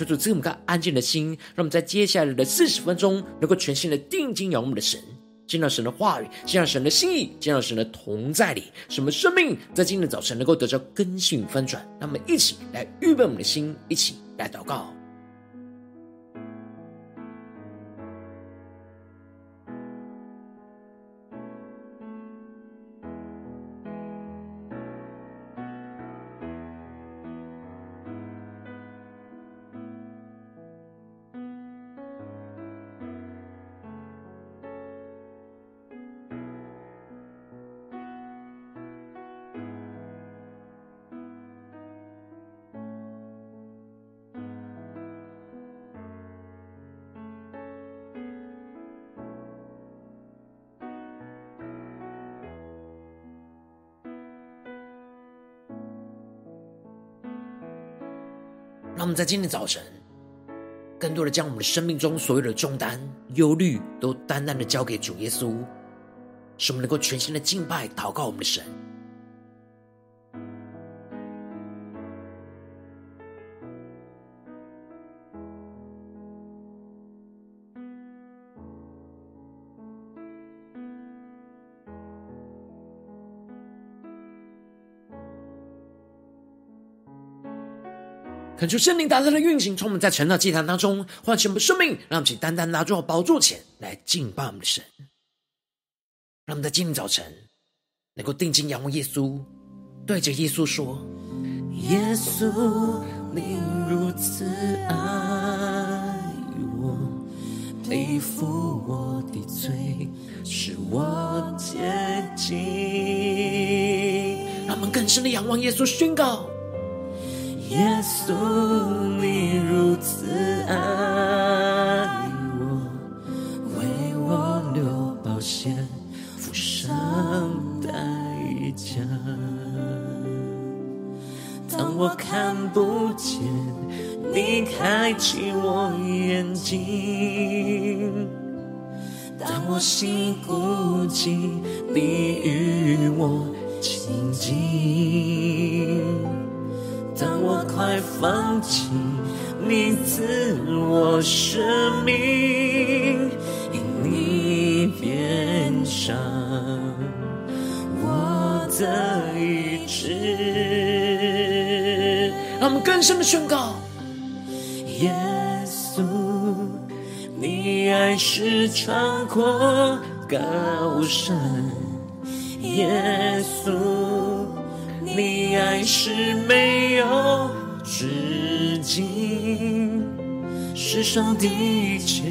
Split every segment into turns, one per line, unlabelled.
求主赐我们个安静的心，让我们在接下来的四十分钟，能够全新的定睛仰望我们的神，见到神的话语，见到神的心意，见到神的同在里，什么生命在今天的早晨能够得到更新翻转。那么一起来预备我们的心，一起来祷告。让我们在今天早晨，更多的将我们的生命中所有的重担、忧虑，都单单的交给主耶稣，使我们能够全心的敬拜、祷告我们的神。恳求圣灵大大的运行，从我们在成长祭坛当中唤醒我们的生命，让我们请单单拿住宝座前来敬拜我们的神。让我们在今天早晨能够定睛仰望耶稣，对着耶稣说：“耶稣，你如此爱我，背负我的罪，使我洁净。”让我们更深的仰望耶稣，宣告。耶稣，你如此爱我，为我流宝血，付上代价。当我看不见，你开启我眼睛；当我心孤寂，你与我亲近。当我快放弃，你赐我生命，因你变上我的意志。让我们更深的宣告：耶稣，你爱是长阔高山，耶稣。你爱是没有止境，世上的一切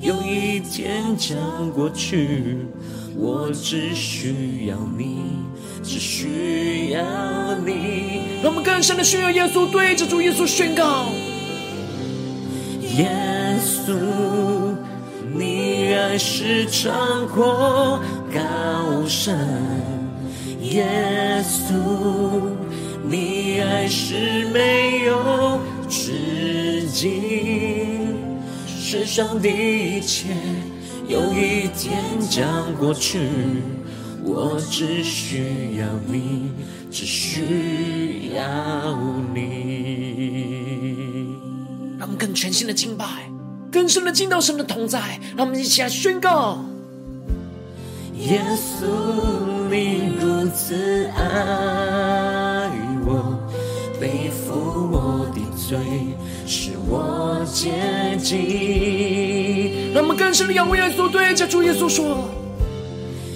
有一天将过去，我只需要你，只需要你。让我们更深的需要耶稣，对着主耶稣宣告：耶稣，你爱是长阔高深。耶稣，你爱是没有止境，世上的一切有一天将过去，我只需要你，只需要你。让我们更全新的敬拜，更深的敬到神的同在，让我们一起来宣告：耶稣。你如此爱我，背负我的罪，使我洁净。让我们更深的仰望耶稣，对着主耶稣说：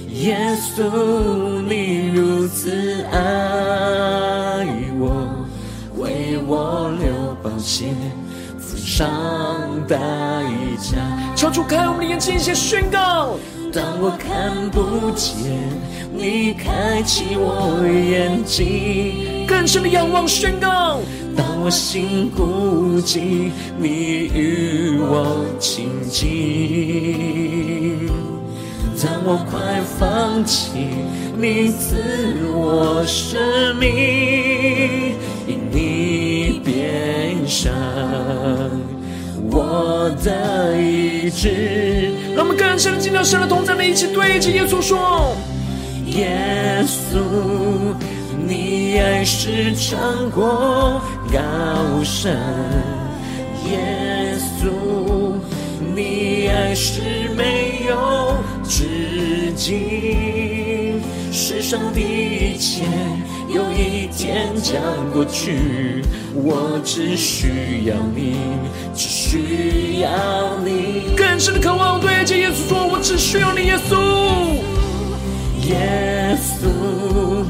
耶稣，你如此爱我，为我流宝血，付上代价。求主开我们的眼睛，一起宣告。当我看不见，你开启我眼睛，
更深的仰望宣告。
当我心孤寂，你与我亲近；当我快放弃，你赐我生命，因你变上我的意志。
让我们更深的进到神的同在里，一起对着耶稣说：
耶稣。你爱是长过高山，耶稣，你爱是没有止境。世上的一切有一天将过去，我只需要你，只需要你。
更深的渴望对着耶稣说：我只需要你，耶稣，
耶稣。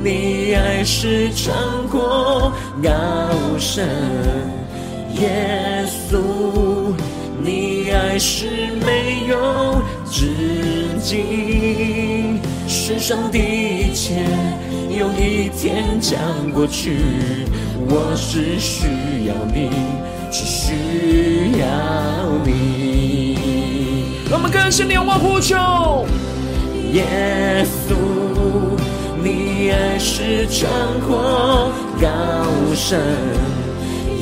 你爱是长过高山，耶稣，你爱是没有止境。世上的一切有一天将过去，我只需要你，只需要你。
让我们更深地仰望呼求，
耶稣。你爱是长过高深，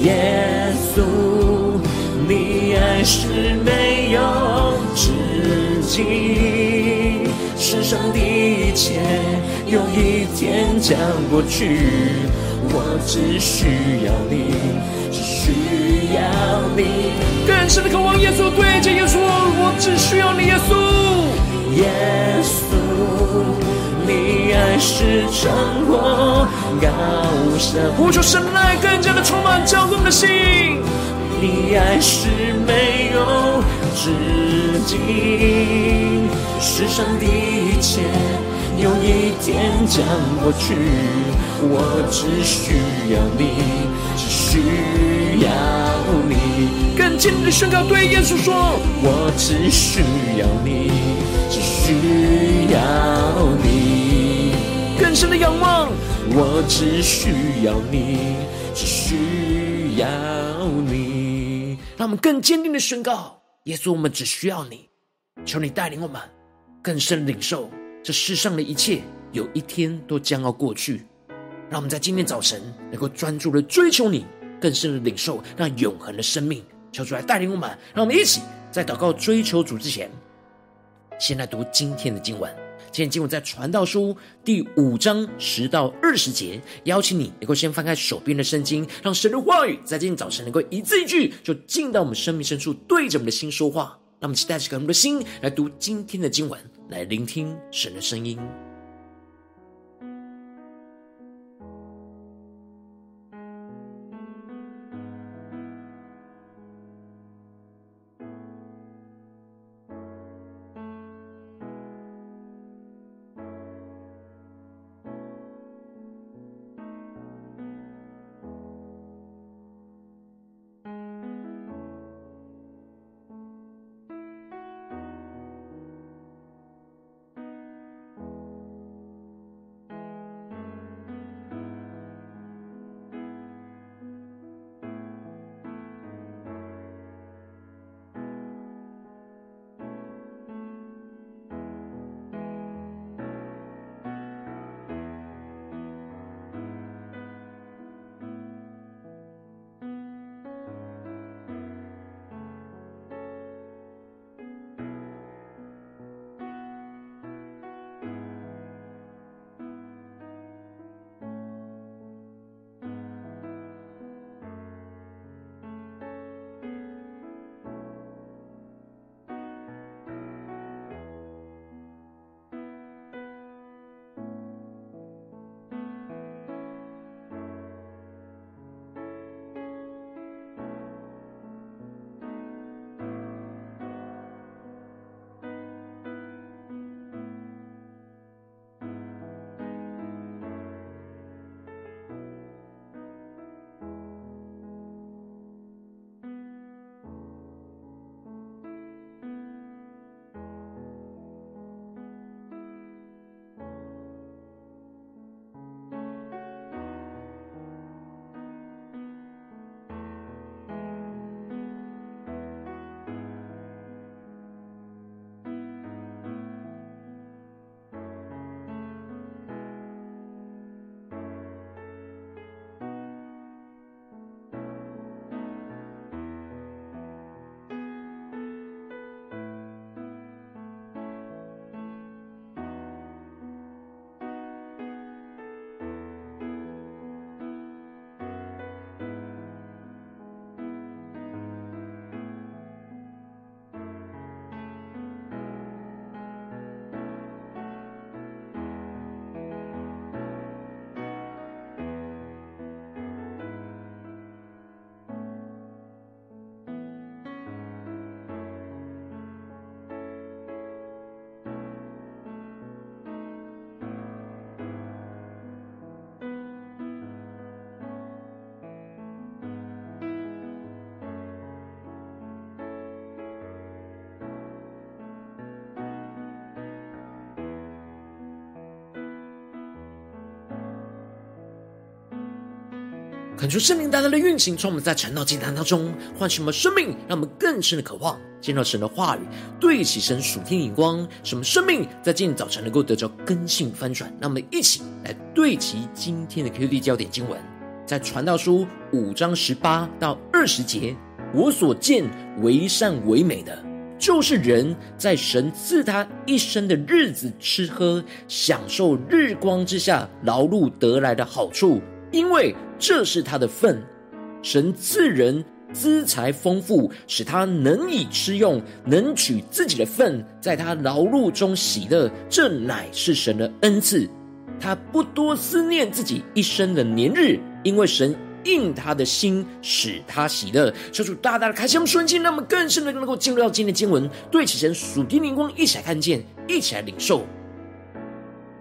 耶稣，你爱是没有止境。世上的一切有一天将过去，我只需要你，只需要你。
更深的渴望，耶稣对着耶稣，我只需要你，耶稣，
耶稣。你爱是长过高山，
呼求神来更加的充满交通的心。
你爱是没有止境，世上的一切有一天将过去，我只需要你，只需要你。
更坚定的宣告，对耶稣说：
我只需要你，只需要你。
更深的仰望，
我只需要你，只需要你。
让我们更坚定的宣告：耶稣，我们只需要你。求你带领我们更深领受，这世上的一切有一天都将要过去。让我们在今天早晨能够专注的追求你，更深的领受那永恒的生命。求主来带领我们，让我们一起在祷告追求主之前，先来读今天的经文。今天经文在传道书第五章十到二十节，邀请你能够先翻开手边的圣经，让神的话语在今天早晨能够一字一句就进到我们生命深处，对着我们的心说话。让我们期待着我们的心来读今天的经文，来聆听神的声音。恳求圣灵大大的运行，从我们在晨祷祭坛当中唤醒我们生命，让我们更深的渴望见到神的话语，对齐神属天眼光，使我们生命在今天早晨能够得着根性翻转。让我们一起来对齐今天的 QD 焦点经文，在传道书五章十八到二十节，我所见为善为美的，就是人在神赐他一生的日子吃喝，享受日光之下劳碌得来的好处。因为这是他的份，神赐人资财丰富，使他能以吃用，能取自己的份，在他劳碌中喜乐，这乃是神的恩赐。他不多思念自己一生的年日，因为神应他的心，使他喜乐。求主大大的开启我们瞬间，让我们更深的能够进入到今天的经文，对此神属天灵光，一起来看见，一起来领受。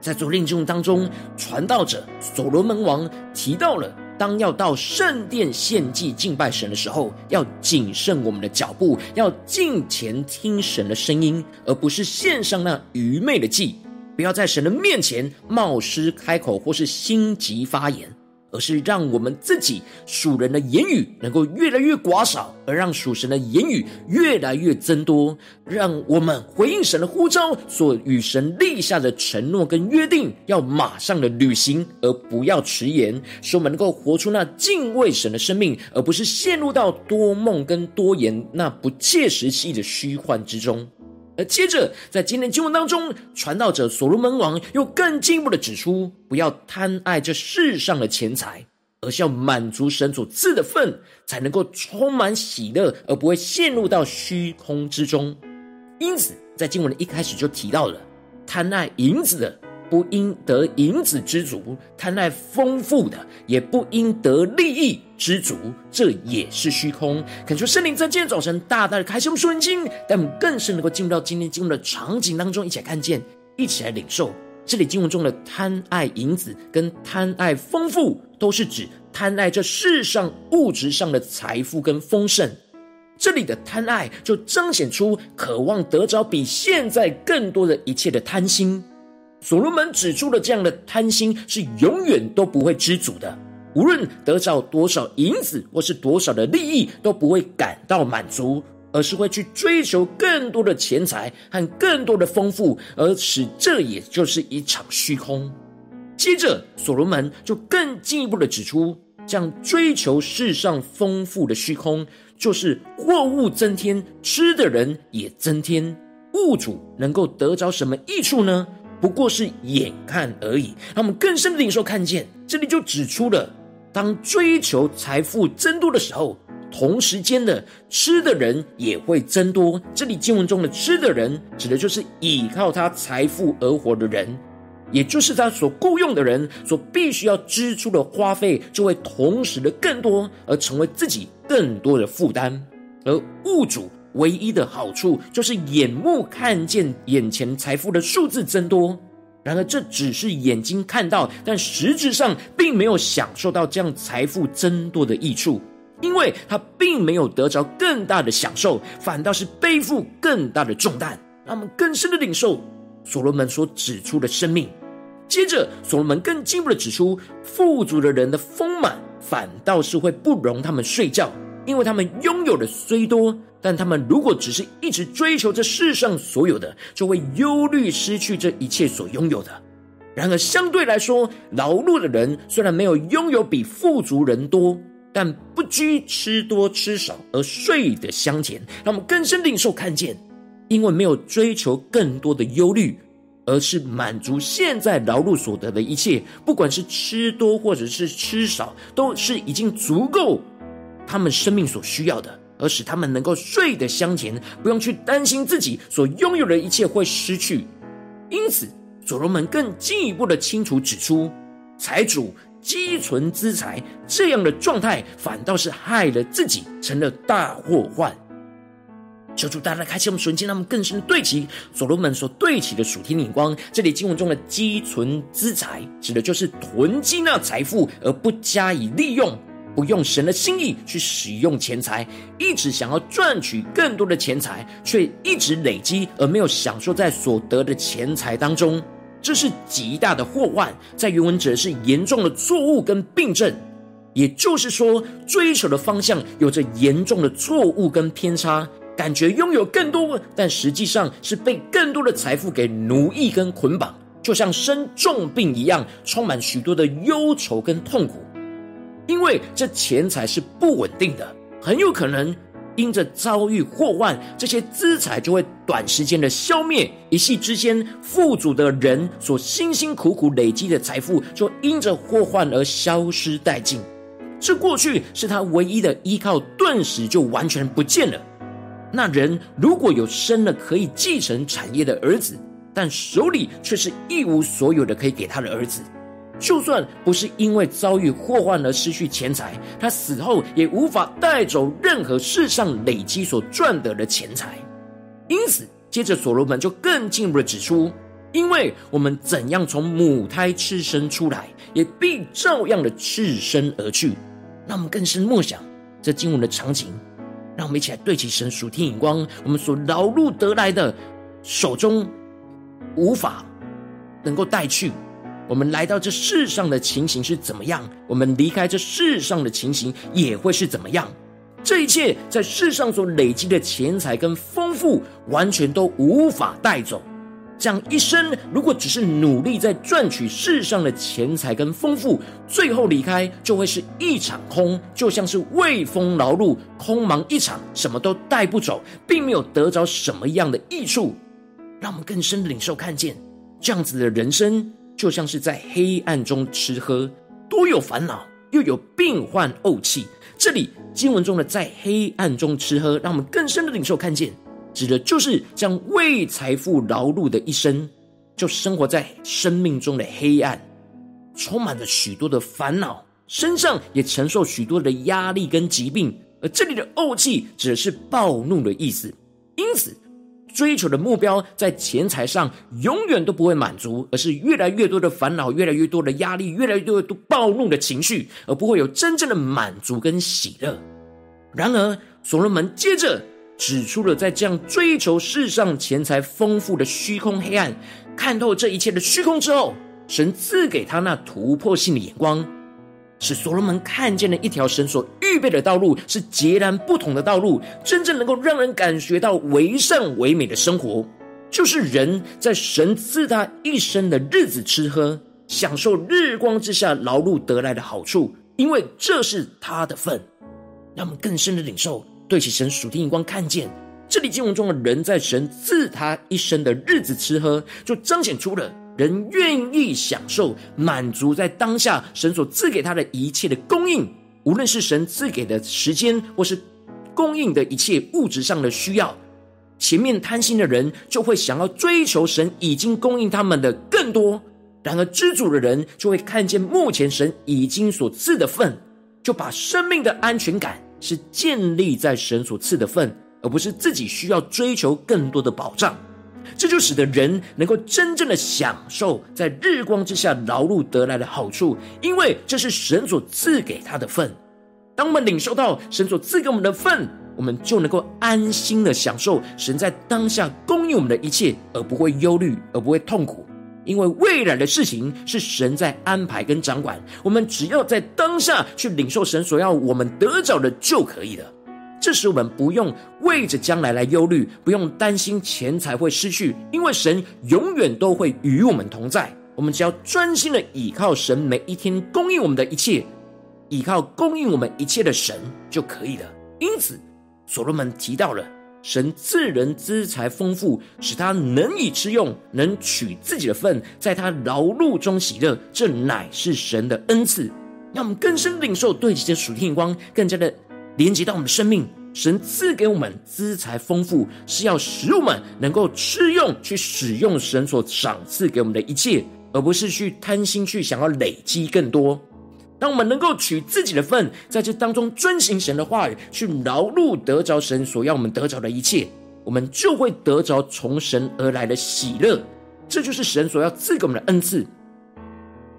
在昨天经文当中，传道者所罗门王提到了，当要到圣殿献祭敬拜神的时候，要谨慎我们的脚步，要敬前听神的声音，而不是献上那愚昧的祭，不要在神的面前冒失开口，或是心急发言。而是让我们自己属人的言语能够越来越寡少，而让属神的言语越来越增多。让我们回应神的呼召，所与神立下的承诺跟约定，要马上的履行，而不要迟延。使我们能够活出那敬畏神的生命，而不是陷入到多梦跟多言那不切实际的虚幻之中。而接着，在今天经文当中，传道者所罗门王又更进一步的指出，不要贪爱这世上的钱财，而是要满足神所赐的份，才能够充满喜乐，而不会陷入到虚空之中。因此，在经文的一开始就提到了贪爱银子的。不应得银子知足，贪爱丰富的，也不应得利益知足，这也是虚空。恳求圣灵在今天早晨大大的开启我们属灵经，让我们更是能够进入到今天经文的场景当中，一起来看见，一起来领受。这里经文中的贪爱银子跟贪爱丰富，都是指贪爱这世上物质上的财富跟丰盛。这里的贪爱就彰显出渴望得着比现在更多的一切的贪心。所罗门指出的这样的贪心是永远都不会知足的，无论得着多少银子或是多少的利益，都不会感到满足，而是会去追求更多的钱财和更多的丰富，而使这也就是一场虚空。接着，所罗门就更进一步的指出，这样追求世上丰富的虚空，就是货物增添，吃的人也增添，物主能够得着什么益处呢？不过是眼看而已，让我们更深的领受看见，这里就指出了，当追求财富增多的时候，同时间的吃的人也会增多。这里经文中的吃的人，指的就是依靠他财富而活的人，也就是他所雇佣的人所必须要支出的花费，就会同时的更多，而成为自己更多的负担，而物主。唯一的好处就是眼目看见眼前财富的数字增多，然而这只是眼睛看到，但实质上并没有享受到这样财富增多的益处，因为他并没有得着更大的享受，反倒是背负更大的重担，让我们更深的领受所罗门所指出的生命。接着，所罗门更进一步的指出，富足的人的丰满，反倒是会不容他们睡觉。因为他们拥有的虽多，但他们如果只是一直追求这世上所有的，就会忧虑失去这一切所拥有的。然而相对来说，劳碌的人虽然没有拥有比富足人多，但不拘吃多吃少而睡得香甜。让我们更深领受看见，因为没有追求更多的忧虑，而是满足现在劳碌所得的一切，不管是吃多或者是吃少，都是已经足够。他们生命所需要的，而使他们能够睡得香甜，不用去担心自己所拥有的一切会失去。因此，所罗门更进一步的清楚指出，财主积存资财这样的状态，反倒是害了自己，成了大祸患。求主大大开启我们属灵，让我们更深的对齐所罗门所对齐的属天眼光。这里经文中的积存资财，指的就是囤积那财富而不加以利用。不用神的心意去使用钱财，一直想要赚取更多的钱财，却一直累积而没有享受在所得的钱财当中，这是极大的祸患。在原文指的是严重的错误跟病症。也就是说，追求的方向有着严重的错误跟偏差，感觉拥有更多，但实际上是被更多的财富给奴役跟捆绑，就像生重病一样，充满许多的忧愁跟痛苦。因为这钱财是不稳定的，很有可能因着遭遇祸患，这些资财就会短时间的消灭，一夕之间，富足的人所辛辛苦苦累积的财富，就因着祸患而消失殆尽。这过去是他唯一的依靠，顿时就完全不见了。那人如果有生了可以继承产业的儿子，但手里却是一无所有的可以给他的儿子，就算不是因为遭遇祸患而失去钱财，他死后也无法带走任何世上累积所赚得的钱财。因此，接着所罗门就更进一步的指出，因为我们怎样从母胎赤身出来，也必照样的赤身而去。那我们更深默想这经文的场景，让我们一起来对齐神属天眼光。我们所劳碌得来的，手中无法能够带去。我们来到这世上的情形是怎么样？我们离开这世上的情形也会是怎么样？这一切在世上所累积的钱财跟丰富，完全都无法带走。这样一生，如果只是努力在赚取世上的钱财跟丰富，最后离开就会是一场空，就像是为风劳碌，空忙一场，什么都带不走，并没有得着什么样的益处。让我们更深的领受看见，这样子的人生，就像是在黑暗中吃喝，多有烦恼，又有病患怄气。这里经文中的在黑暗中吃喝，让我们更深的领受看见。指的就是将为财富劳碌的一生，就生活在生命中的黑暗，充满了许多的烦恼，身上也承受许多的压力跟疾病。而这里的怄气指的是暴怒的意思。因此，追求的目标在钱财上永远都不会满足，而是越来越多的烦恼，越来越多的压力，越来越多暴怒的情绪，而不会有真正的满足跟喜乐。然而，所罗门接着。指出了，在这样追求世上钱财丰富的虚空黑暗，看透这一切的虚空之后，神赐给他那突破性的眼光，使所罗门看见了一条神所预备的道路，是截然不同的道路，真正能够让人感觉到为善为美的生活，就是人在神赐他一生的日子吃喝，享受日光之下劳碌得来的好处，因为这是他的份，让我们更深的领受。对起神属天眼光，看见这里经文中的人在神赐他一生的日子吃喝，就彰显出了人愿意享受满足在当下神所赐给他的一切的供应，无论是神赐给的时间，或是供应的一切物质上的需要。前面贪心的人就会想要追求神已经供应他们的更多，然而知足的人就会看见目前神已经所赐的份，就把生命的安全感。是建立在神所赐的份，而不是自己需要追求更多的保障。这就使得人能够真正的享受在日光之下劳碌得来的好处，因为这是神所赐给他的份。当我们领受到神所赐给我们的份，我们就能够安心的享受神在当下供应我们的一切，而不会忧虑，而不会痛苦。因为未来的事情是神在安排跟掌管，我们只要在当下去领受神所要我们得着的就可以了。这时我们不用为着将来来忧虑，不用担心钱财会失去，因为神永远都会与我们同在。我们只要专心的倚靠神，每一天供应我们的一切，倚靠供应我们一切的神就可以了。因此，所罗门提到了。神赐人资财丰富，使他能以吃用，能取自己的份，在他劳碌中喜乐，这乃是神的恩赐。让我们更深领受，对这些属天光更加的连接到我们的生命。神赐给我们资财丰富，是要使我们能够吃用，去使用神所赏赐给我们的一切，而不是去贪心，去想要累积更多。当我们能够取自己的份，在这当中遵行神的话语，去劳碌得着神所要我们得着的一切，我们就会得着从神而来的喜乐。这就是神所要赐给我们的恩赐。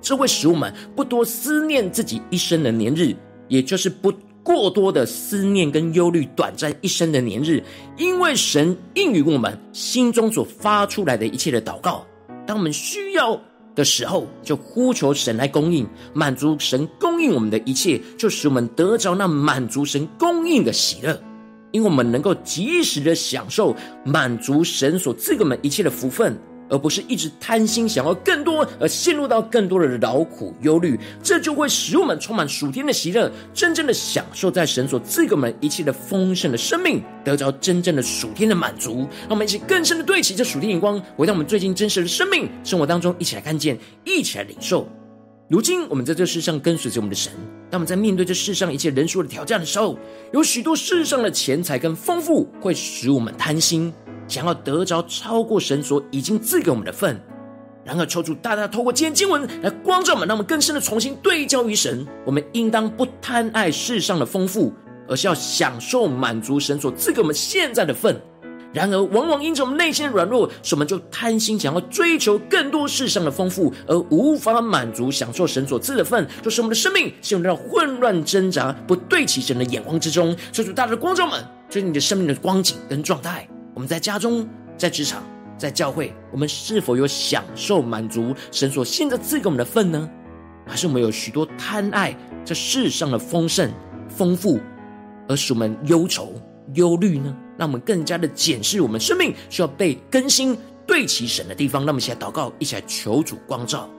这会使我们不多思念自己一生的年日，也就是不过多的思念跟忧虑短暂一生的年日，因为神应允我们心中所发出来的一切的祷告。当我们需要的时候，就呼求神来供应，满足神供应我们的一切，就使我们得着那满足神供应的喜乐。因为我们能够及时的享受满足神所赐给我们一切的福分，而不是一直贪心想要更多，而陷入到更多的劳苦忧虑，这就会使我们充满属天的喜乐，真正的享受在神所赐给我们一切的丰盛的生命，得着真正的属天的满足。让我们一起更深的对齐这属天眼光，回到我们最近真实的生命生活当中，一起来看见，一起来领受。如今我们在这世上跟随着我们的神，当我们在面对这世上一切人数的挑战的时候，有许多世上的钱财跟丰富会使我们贪心，想要得着超过神所已经赐给我们的份。然而，求主大大透过今天经文来光照我们，让我们更深的重新对焦于神。我们应当不贪爱世上的丰富，而是要享受满足神所赐给我们现在的份。然而，往往因着我们内心的软弱，使我们就贪心，想要追求更多世上的丰富，而无法满足享受神所赐的份，就是我们的生命陷入到混乱挣扎、不对齐神的眼光之中。求主大大的光照们，就是你的生命的光景跟状态。我们在家中、在职场、在教会，我们是否有享受满足神所现在赐给我们的份呢？还是我们有许多贪爱这世上的丰盛、丰富，而使我们忧愁、忧虑呢？让我们更加的检视我们生命需要被更新、对齐神的地方。让我们一起来祷告，一起来求主光照。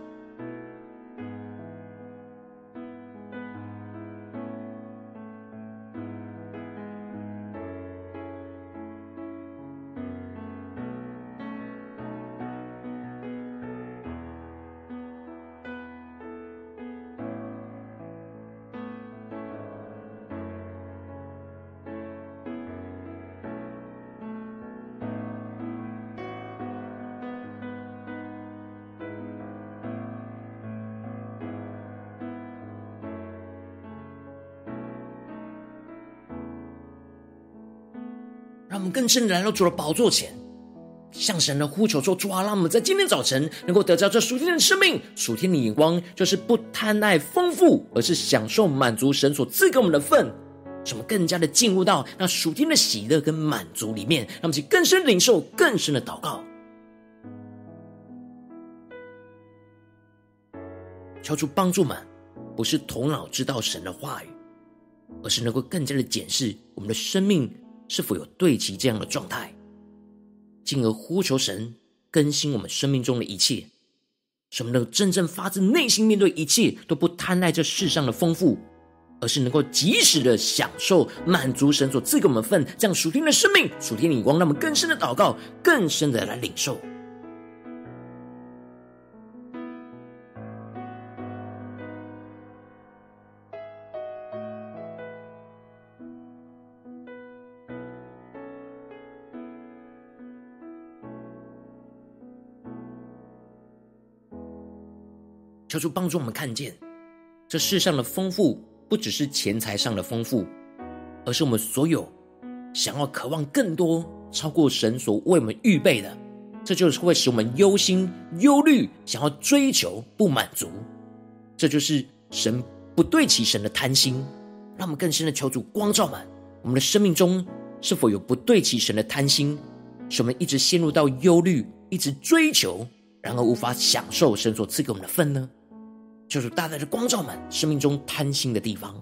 更深的来到主的宝座前，向神的呼求说：“主啊，让我们在今天早晨能够得到这属天的生命、属天的眼光，就是不贪爱丰富，而是享受满足神所赐给我们的份，使我们更加的进入到那属天的喜乐跟满足里面，让我们去更深领受、更深的祷告，求主帮助们，不是头脑知道神的话语，而是能够更加的检视我们的生命。”是否有对齐这样的状态，进而呼求神更新我们生命中的一切，什么能够真正发自内心面对一切，都不贪爱这世上的丰富，而是能够及时的享受满足神所赐给我们份这样属天的生命、属天的灵光，让我们更深的祷告，更深的来领受。求主帮助我们看见，这世上的丰富不只是钱财上的丰富，而是我们所有想要渴望更多，超过神所为我们预备的，这就是会使我们忧心忧虑，想要追求不满足，这就是神不对齐神的贪心。让我们更深的求主光照们，我们的生命中是否有不对齐神的贪心，使我们一直陷入到忧虑，一直追求，然而无法享受神所赐给我们的份呢？就是大大的光照们生命中贪心的地方。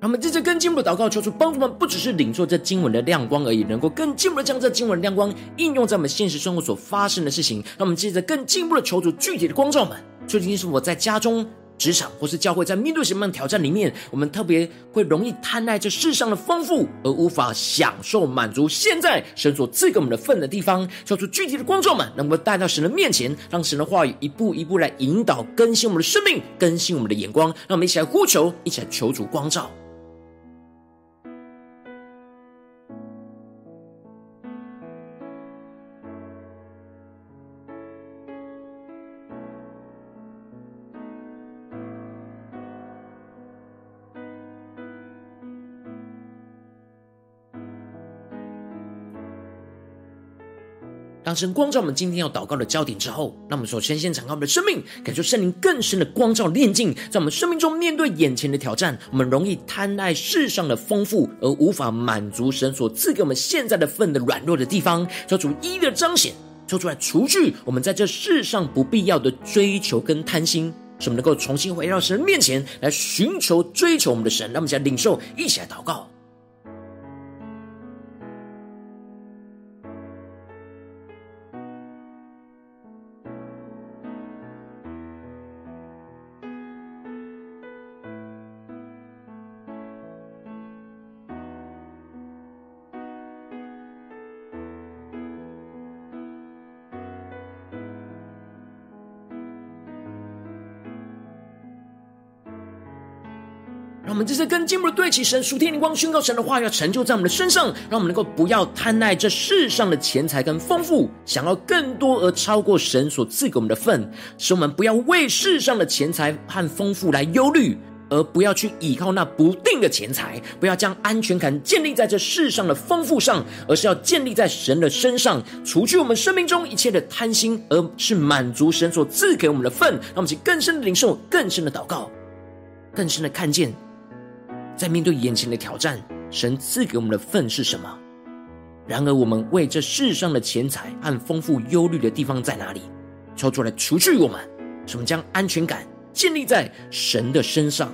让我们接着更进一步的祷告，求主帮助们，不只是领受这经文的亮光而已，能够更进一步的将这经文的亮光应用在我们现实生活所发生的事情。让我们接着更进一步的求主具体的光照们，究竟是我在家中。职场或是教会，在面对什么样的挑战里面，我们特别会容易贪爱这世上的丰富，而无法享受满足现在神所赐给我们的份的地方，叫出具体的光照们，能够带到神的面前，让神的话语一步一步来引导更新我们的生命，更新我们的眼光，让我们一起来呼求，一起来求主光照。当神光照我们今天要祷告的焦点之后，那我们首先先敞开我们的生命，感受圣灵更深的光照炼净，在我们生命中面对眼前的挑战，我们容易贪爱世上的丰富，而无法满足神所赐给我们现在的份的软弱的地方，求主一一的彰显，抽出来除去我们在这世上不必要的追求跟贪心，使我们能够重新回到神面前来寻求追求我们的神。那我们一起来领受，一起来祷告。让我们这次跟经文对齐，神属天灵光宣告神的话要成就在我们的身上，让我们能够不要贪爱这世上的钱财跟丰富，想要更多而超过神所赐给我们的份，使我们不要为世上的钱财和丰富来忧虑，而不要去依靠那不定的钱财，不要将安全感建立在这世上的丰富上，而是要建立在神的身上，除去我们生命中一切的贪心，而是满足神所赐给我们的份。让我们去更深的领受，更深的祷告，更深的看见。在面对眼前的挑战，神赐给我们的份是什么？然而，我们为这世上的钱财和丰富忧虑的地方在哪里？抽出来除去我们，我们将安全感建立在神的身上。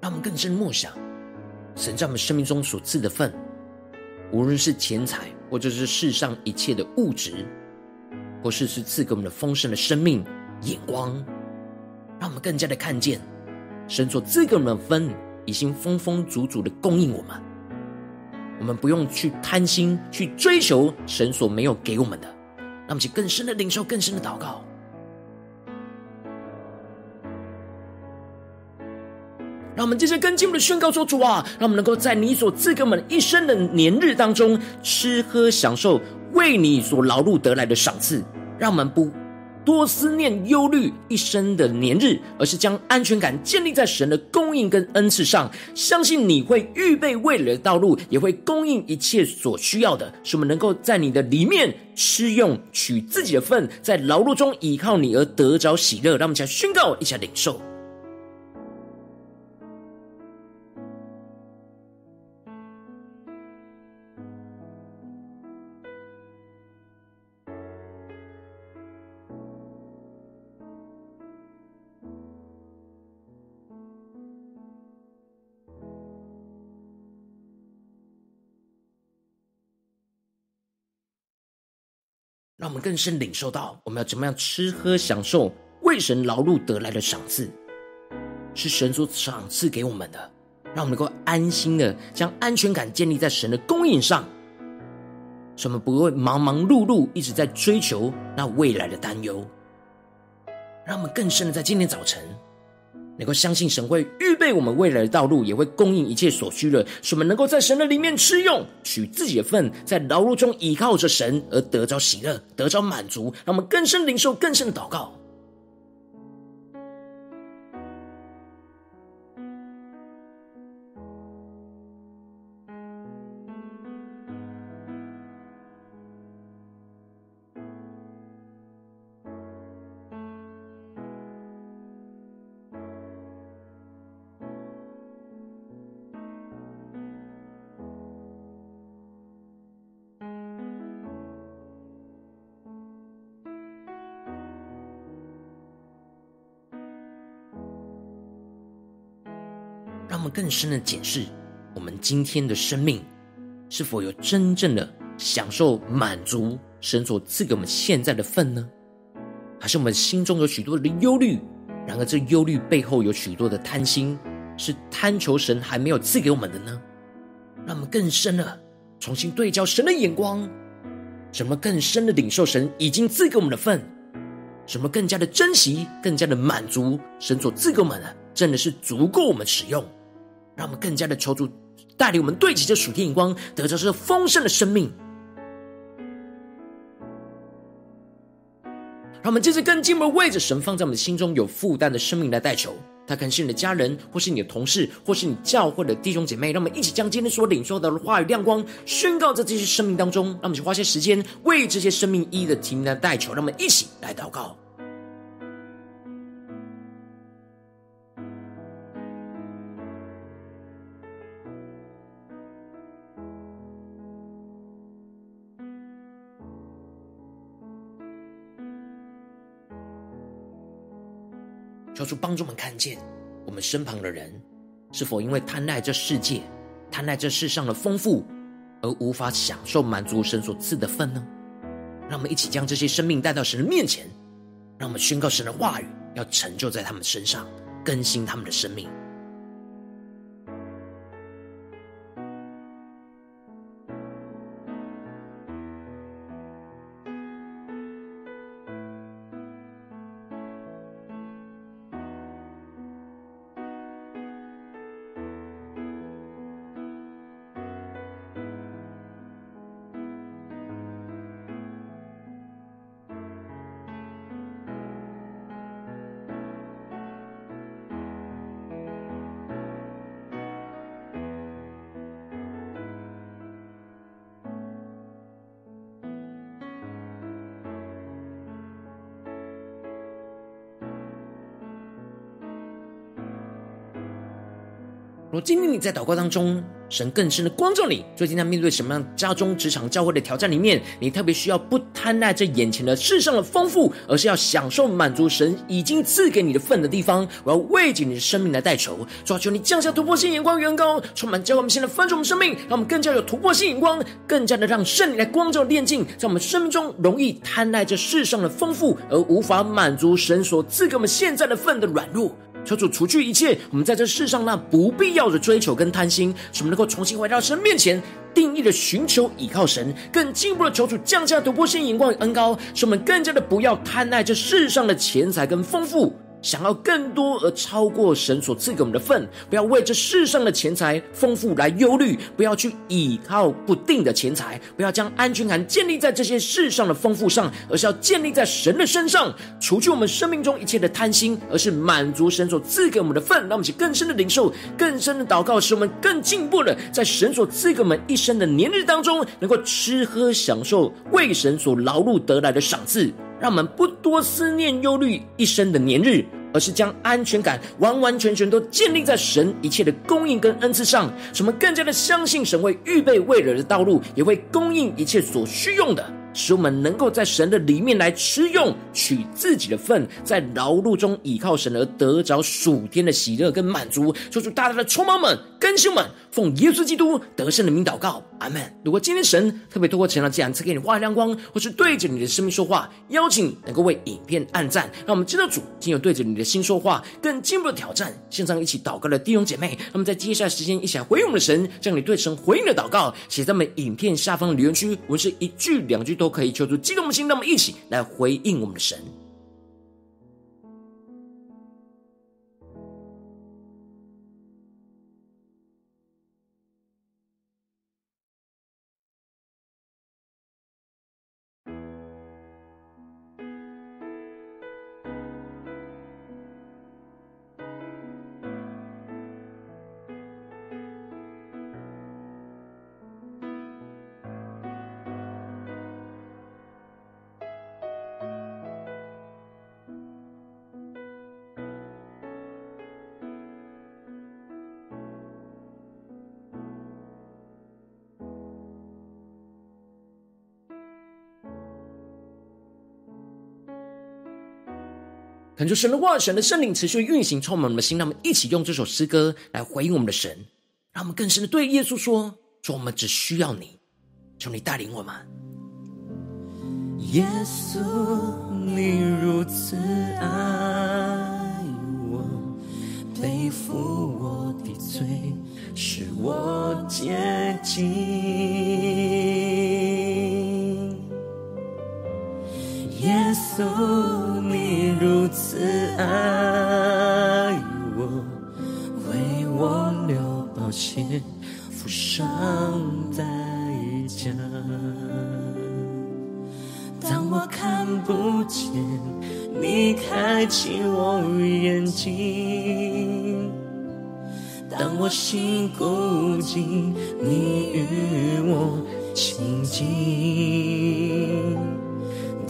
让我们更深默想，神在我们生命中所赐的份，无论是钱财，或者是世上一切的物质，或是是赐给我们的丰盛的生命眼光，让我们更加的看见神所赐给我们的份，已经丰丰足足的供应我们。我们不用去贪心，去追求神所没有给我们的，让我们去更深的领受，更深的祷告。让我们接着跟进我们的宣告说：“主啊，让我们能够在你所赐给我们一生的年日当中，吃喝享受为你所劳碌得来的赏赐。让我们不多思念忧虑一生的年日，而是将安全感建立在神的供应跟恩赐上。相信你会预备未来的道路，也会供应一切所需要的，使我们能够在你的里面吃用，取自己的份，在劳碌中倚靠你而得着喜乐。让我们一起来宣告，一起来领受。”让我们更深领受到，我们要怎么样吃喝享受为神劳碌得来的赏赐，是神所赏赐给我们的，让我们能够安心的将安全感建立在神的供应上，使我们不会忙忙碌碌一直在追求那未来的担忧，让我们更深的在今天早晨。能够相信神会预备我们未来的道路，也会供应一切所需的，使我们能够在神的里面吃用，取自己的份，在劳碌中依靠着神而得着喜乐，得着满足，让我们更深领受更深的祷告。更深的检视，我们今天的生命是否有真正的享受满足神所赐给我们现在的份呢？还是我们心中有许多的忧虑？然而这忧虑背后有许多的贪心，是贪求神还没有赐给我们的呢？让我们更深的重新对焦神的眼光，什么更深的领受神已经赐给我们的份？什么更加的珍惜，更加的满足神所赐给我们的，真的是足够我们使用。让我们更加的求主带领我们对齐这属天眼光，得着这丰盛的生命。让我们接着更进一步为着神放在我们心中有负担的生命来代求。他可能是你的家人，或是你的同事，或是你教会的弟兄姐妹。让我们一起将今天所领受到的话语亮光宣告在这些生命当中。让我们去花些时间为这些生命一一的提名来代求。让我们一起来祷告。主帮助我们看见，我们身旁的人是否因为贪爱这世界、贪爱这世上的丰富，而无法享受满足神所赐的份呢？让我们一起将这些生命带到神的面前，让我们宣告神的话语要成就在他们身上，更新他们的生命。若今天你在祷告当中，神更深的光照你，最近在面对什么样家中、职场、教会的挑战里面，你特别需要不贪爱这眼前的世上的丰富，而是要享受满足神已经赐给你的份的地方。我要为着你的生命来代求，主，求你降下突破性眼光，远高充满，教会我们现在丰盛我们生命，让我们更加有突破性眼光，更加的让圣灵来光照炼净，在我们生命中容易贪爱这世上的丰富，而无法满足神所赐给我们现在的份的软弱。求主除去一切我们在这世上那不必要的追求跟贪心，使我们能够重新回到神面前，定义的寻求倚靠神，更进一步的求主降下突破性眼光与恩高，使我们更加的不要贪爱这世上的钱财跟丰富。想要更多而超过神所赐给我们的份，不要为这世上的钱财丰富来忧虑，不要去倚靠不定的钱财，不要将安全感建立在这些世上的丰富上，而是要建立在神的身上，除去我们生命中一切的贪心，而是满足神所赐给我们的份。让我们去更深的领受，更深的祷告，使我们更进步的在神所赐给我们一生的年日当中，能够吃喝享受为神所劳碌得来的赏赐。让我们不多思念忧虑一生的年日，而是将安全感完完全全都建立在神一切的供应跟恩赐上，使我们更加的相信神会预备未来的道路，也会供应一切所需用的。使我们能够在神的里面来吃用，取自己的份，在劳碌中倚靠神而得着属天的喜乐跟满足。求主大大的充满们、更新们，奉耶稣基督得胜的名祷告，阿门。如果今天神特别透过晨祷这样赐给你话语亮光，或是对着你的生命说话，邀请能够为影片按赞，让我们知道主今有对着你的心说话，更进一步的挑战。线上一起祷告的弟兄姐妹，那么在接下来时间一起来回应我们的神，将你对神回应的祷告写在我们影片下方的留言区，我们是一句两句都。都可以求助激动的心，那么一起来回应我们的神。恳求神的话，神的圣灵持续运行，充满我们的心。让我们一起用这首诗歌来回应我们的神，让我们更深的对耶稣说：说我们只需要你，求你带领我们。
耶稣，你如此爱我，背负我的罪，使我洁净。耶稣。你如此爱我，为我流宝血，付
上代价。当我看不见，你开启我眼睛；当我心孤寂，你与我亲近；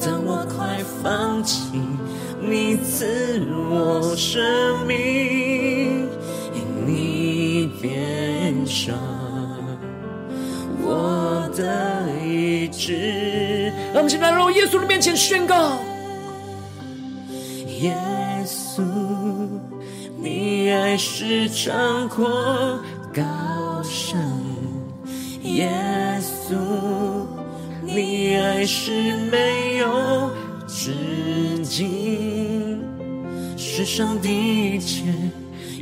当我快放弃，你赐我生命，因你变上我的意志。
让我们现在来到耶稣的面前宣告：
耶稣，你爱是长阔高深；耶稣，你爱是没有上的一切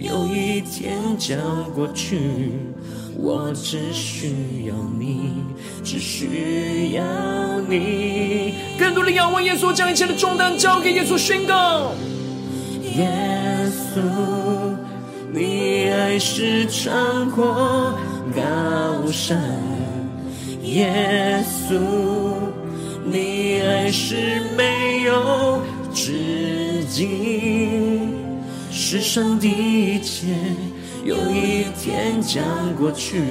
有一天将过去，我只需要你，只需要你。
更多的仰望耶稣，将一切的重担交给耶稣，宣告：
耶稣，你爱是穿过高山；耶稣，你爱是没有至今。世上的一切。有一天将过去，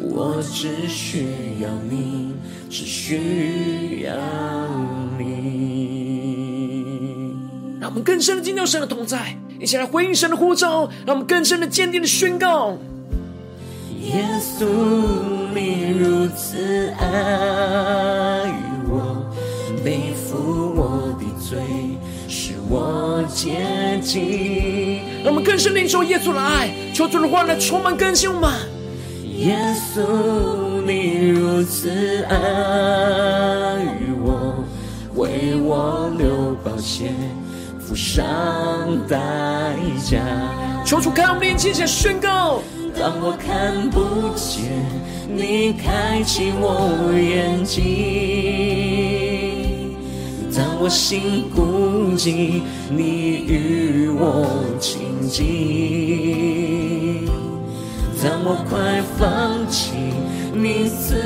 我只需要你，只需要你。
让我们更深的进入神的同在，一起来回应神的呼召，让我们更深的坚定的宣告：
耶稣，你如此爱罪，使我洁净。
让我们更深领受耶稣的爱，求主的话来充满更新我们。
耶稣，你如此爱我，为我流宝血，付上代价。
求主开我们的眼睛，宣告：
当我看不见，你开启我眼睛。我心孤寂，你与我亲近；当我快放弃，你赐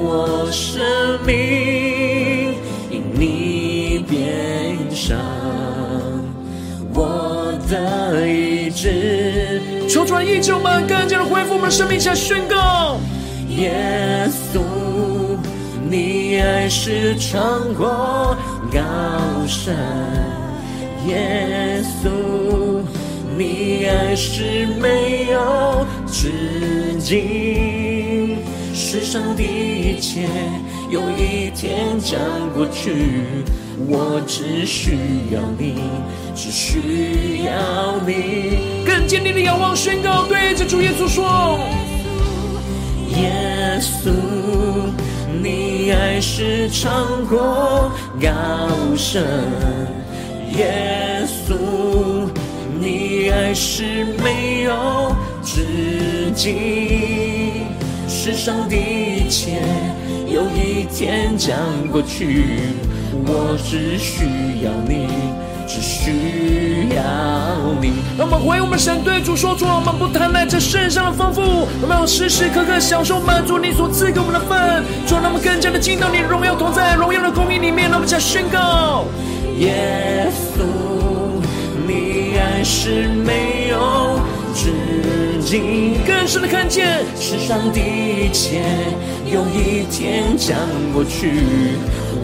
我生命，因你变上我的意志。
求主来医治我们，更加的恢复我们的生命，下宣告：
耶稣，你爱是长阔。高山，耶稣，你爱是没有止境。世上的一切有一天将过去，我只需要你，只需要你。
更坚定的仰望宣告，对着主耶稣说：
耶稣。是唱过高声，耶稣，你爱是没有止境。世上的一切有一天将过去，我只需要你，只需要你。
让我们回我们神，对主说出：我们不贪婪这世上的丰富，我们要时时刻刻享受满足你所赐给我们的份。主，让我们更加的进到你的荣耀同在、荣耀的供应里面。让我们再宣告：
耶稣，你爱是没有止境。
更深的看见，
世上的一切有一天将过去，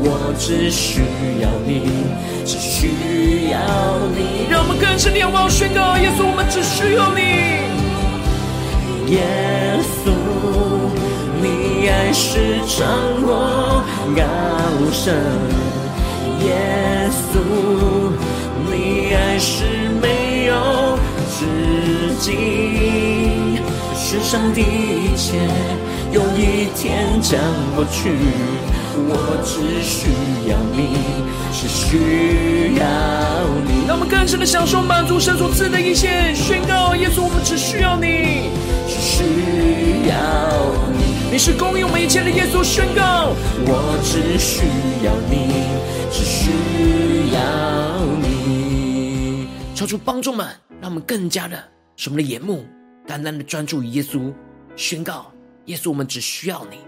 我只需要你。只需要你，
让我们更深的仰望宣告：耶稣，我们只需要你。
耶稣，你爱是长阔高深；耶稣，你爱是没有止境。世上的一切有一天将过去，我只需要你。只需要你，
让我们更深的享受满足神所赐的一切。宣告耶稣，我们只需要你，
只需要你。
你是供应我们一切的耶稣。宣告，
我只需要你，只需要你。
求主帮助们，让我们更加的使我们的眼目单单的专注于耶稣，
宣告：耶稣，我们只需要你，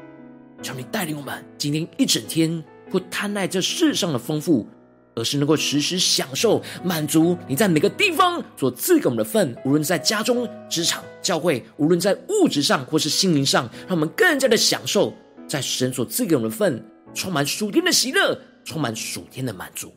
求你带领我们今天一整天，不贪爱这世上的丰富，而是能够时时享受满足你在每个地方所赐给我们的份，无论在家中、职场、教会，无论在物质上或是心灵上，让我们更加的享受在神所赐给我们的份，充满属天的喜乐，充满属天的满足。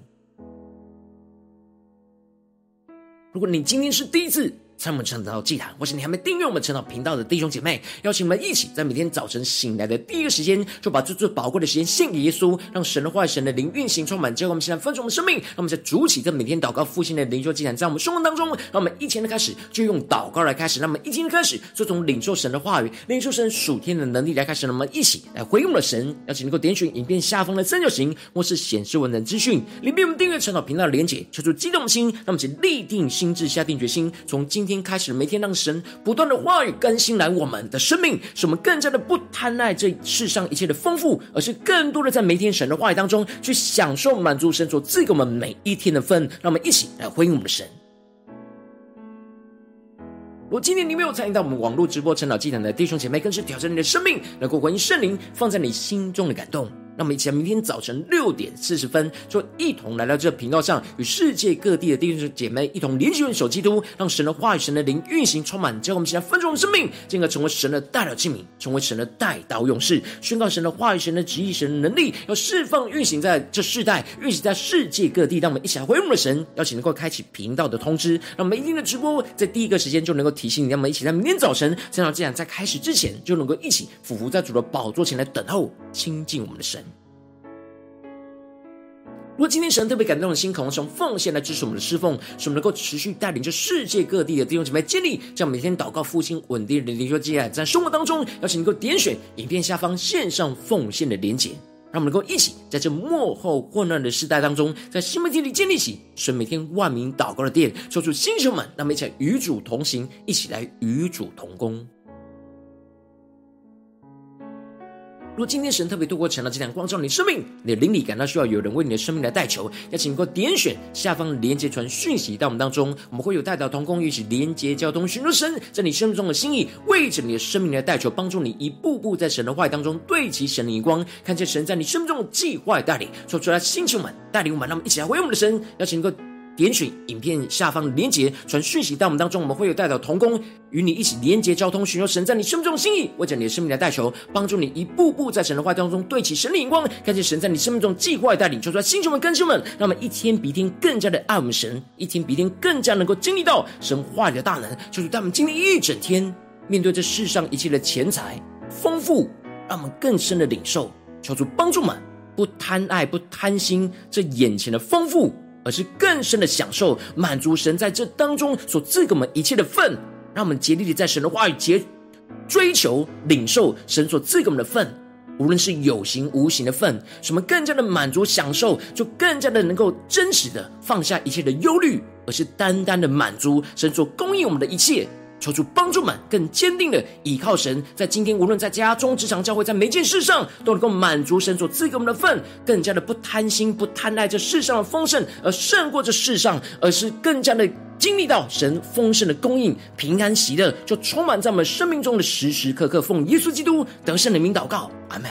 如果你今天是第一次，在我们晨祷祭坛，或是你还没订阅我们晨祷频道的弟兄姐妹，邀请我们一起在每天早晨醒来的第一个时间，就把最最宝贵的时间献给耶稣，让神的话语、神的灵运行充满，结果我们现在分盛我们生命，让我们在主起，在每天祷告复兴的灵修祭坛，在我们生活当中，让我们一天的开始就用祷告来开始，让我们一天的开始。就从领受神的话语、领受神属天的能力来开始，让我们一起来回应我们的神。邀请能够点选影片下方的三角形，或是显示文的资讯，里面我们订阅晨祷频道的连结，求出激动的心，那么请立定心志，下定决心，从今天。开始每天让。神不断的话语更新来我们的生命，使我们更加的不贪爱这世上一切的丰富，而是更多的在每天神的话语当中去享受满足神所赐给我们每一天的份。让我们一起来回应我们的神。如今天你没有参与到我们网络直播晨祷祭坛的弟兄姐妹，更是挑战你的生命，能够回应圣灵放在你心中的感动。那么，我们一起来，明天早晨六点四十分，就一同来到这频道上，与世界各地的弟兄姐妹一同联结、元首基督，让神的话语、神的灵运行充满，叫我们现在分盛的生命，进而成为神的代表器皿，成为神的代刀勇士，宣告神的话语、神的旨意、神的能力，要释放、运行在这世代，运行在世界各地。让我们一起来回应我们的神，邀请能够开启频道的通知，让每一天的直播在第一个时间就能够提醒你。让我们一起在明天早晨，这样这样在开始之前，就能够一起俯伏在主的宝座前来等候亲近我们的神。如果今天神特别感动的心，渴望从奉献来支持我们的侍奉，使我们能够持续带领着世界各地的弟兄姐妹建立这样每天祷告复兴稳定的灵修祭坛，在生活当中，邀请能够点选影片下方线上奉献的连结，让我们能够一起在这幕后混乱的时代当中，在新媒体里建立起神每天万名祷告的殿，说出星球们，让我们一起来与主同行，一起来与主同工。如果今天神特别透过晨祷祭坛光照你的生命，你的灵里感到需要有人为你的生命来代求，邀请你能够点选下方连接传讯息到我们当中，我们会有代祷同工一起连接交通，寻求神在你生命中的心意，为着你的生命来代求，帮助你一步步在神的话语当中对齐神的眼光，看见神在你生命中的计划带领，说出来，星球们带领我们，让我们一起来回应我们的神，邀请你能够。点选影片下方的连结，传讯息到我们当中，我们会有代表同工与你一起连结交通，寻求神在你生命中的心意，为着你的生命来代求，帮助你一步步在神的话当中对齐神的眼光，看见神在你生命中计划的带领，求出来，星球们、更新们，让我们一天比一天更加的爱我们神，一天比一天更加能够经历到神话语的大能，就是带我们经历一整天，面对这世上一切的钱财丰富，让我们更深的领受，求主帮助们不贪爱、不贪心这眼前的丰富。而是更深的享受满足神在这当中所赐给我们一切的份，让我们竭力的在神的话语结追求领受神所赐给我们的份，无论是有形无形的份，什么更加的满足享受，就更加的能够真实的放下一切的忧虑，而是单单的满足神所供应我们的一切。求主帮助们更坚定的倚靠神，在今天无论在家中、职场、教会，在每件事上都能够满足神所赐给我们的份，更加的不贪心、不贪爱这世上的丰盛，而胜过这世上，而是更加的经历到神丰盛的供应、平安喜乐，就充满在我们生命中的时时刻刻。奉耶稣基督得胜的名祷告，阿门。